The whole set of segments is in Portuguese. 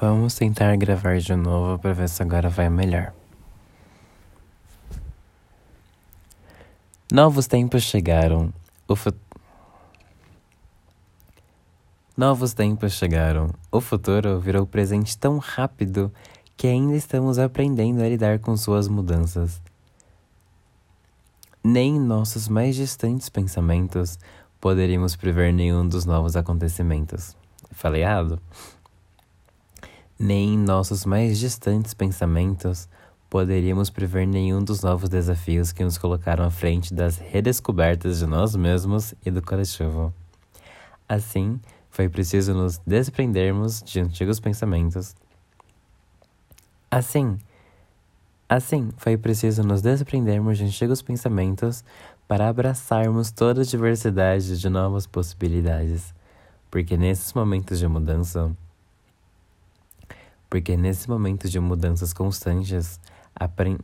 Vamos tentar gravar de novo para ver se agora vai melhor. Novos tempos chegaram. O fu... Novos tempos chegaram. O futuro virou presente tão rápido que ainda estamos aprendendo a lidar com suas mudanças. Nem em nossos mais distantes pensamentos poderíamos prever nenhum dos novos acontecimentos. Falei errado? Nem em nossos mais distantes pensamentos poderíamos prever nenhum dos novos desafios que nos colocaram à frente das redescobertas de nós mesmos e do coletivo. Assim, foi preciso nos desprendermos de antigos pensamentos. Assim, assim, foi preciso nos desprendermos de antigos pensamentos para abraçarmos toda a diversidade de novas possibilidades. Porque nesses momentos de mudança, porque nesses momentos de mudanças constantes, aprend...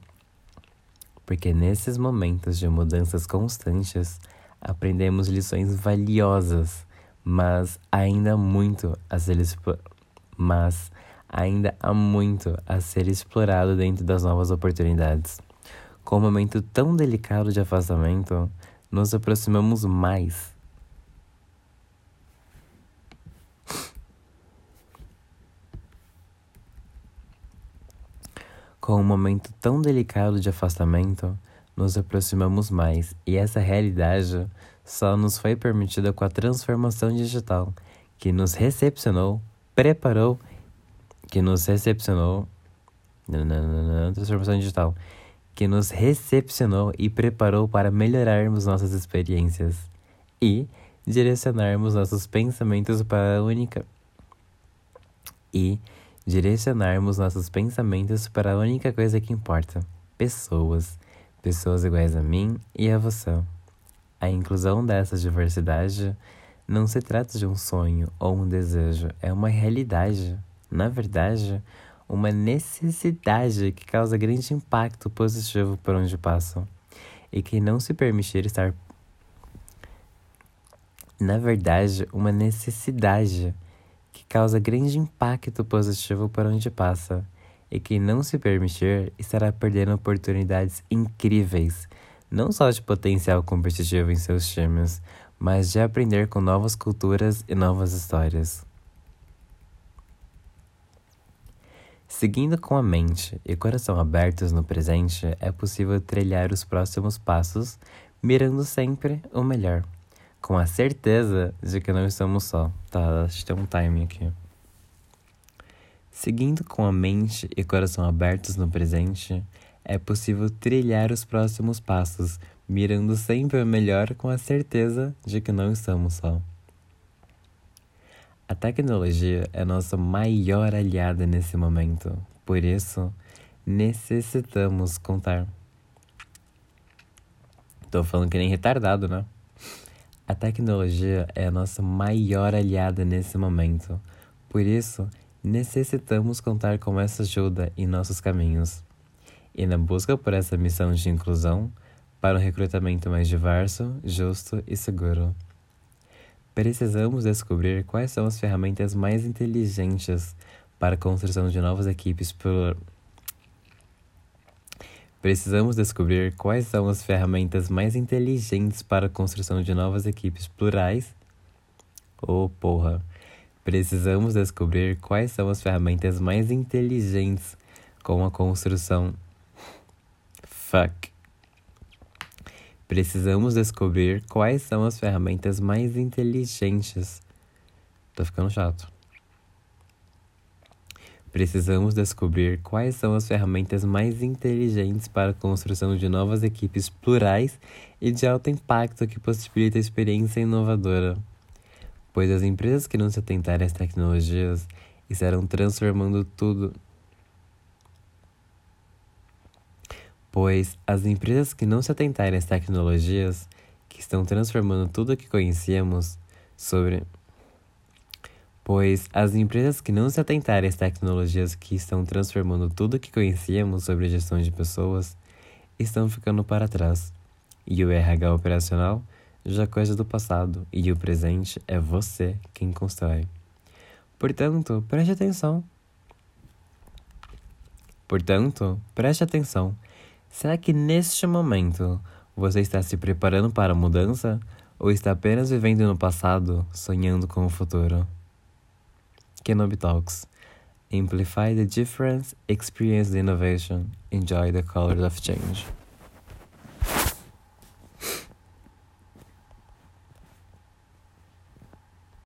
porque nesses momentos de mudanças constantes, aprendemos lições valiosas, mas ainda muito a ser mas ainda há muito a ser explorado dentro das novas oportunidades. Com um momento tão delicado de afastamento, nos aproximamos mais Com um momento tão delicado de afastamento, nos aproximamos mais, e essa realidade só nos foi permitida com a transformação digital, que nos recepcionou, preparou, que nos recepcionou, transformação digital, que nos recepcionou e preparou para melhorarmos nossas experiências e direcionarmos nossos pensamentos para a única e direcionarmos nossos pensamentos para a única coisa que importa: pessoas, pessoas iguais a mim e a você. A inclusão dessa diversidade não se trata de um sonho ou um desejo, é uma realidade. Na verdade, uma necessidade que causa grande impacto positivo por onde passam e que não se permitir estar. Na verdade, uma necessidade que causa grande impacto positivo por onde passa, e quem não se permitir estará perdendo oportunidades incríveis, não só de potencial competitivo em seus times, mas de aprender com novas culturas e novas histórias. Seguindo com a mente e coração abertos no presente, é possível trilhar os próximos passos, mirando sempre o melhor com a certeza de que não estamos só. Tá, acho que tem um timing aqui. Seguindo com a mente e coração abertos no presente, é possível trilhar os próximos passos, mirando sempre o melhor com a certeza de que não estamos só. A tecnologia é nossa maior aliada nesse momento, por isso necessitamos contar. Tô falando que nem retardado, né? A tecnologia é a nossa maior aliada nesse momento, por isso necessitamos contar com essa ajuda em nossos caminhos. E na busca por essa missão de inclusão, para um recrutamento mais diverso, justo e seguro. Precisamos descobrir quais são as ferramentas mais inteligentes para a construção de novas equipes por Precisamos descobrir quais são as ferramentas mais inteligentes para a construção de novas equipes plurais. Oh, porra! Precisamos descobrir quais são as ferramentas mais inteligentes com a construção. Fuck. Precisamos descobrir quais são as ferramentas mais inteligentes. Tô ficando chato. Precisamos descobrir quais são as ferramentas mais inteligentes para a construção de novas equipes plurais e de alto impacto que possibilitam a experiência inovadora. Pois as empresas que não se atentarem às tecnologias estarão transformando tudo. Pois as empresas que não se atentarem às tecnologias que estão transformando tudo o que conhecíamos sobre pois as empresas que não se atentarem às tecnologias que estão transformando tudo o que conhecíamos sobre gestão de pessoas estão ficando para trás. E o RH operacional já é coisa do passado e o presente é você quem constrói. Portanto, preste atenção. Portanto, preste atenção. Será que neste momento você está se preparando para a mudança ou está apenas vivendo no passado, sonhando com o futuro? Kenobi Talks. Amplify the difference, experience the innovation, enjoy the colors of change.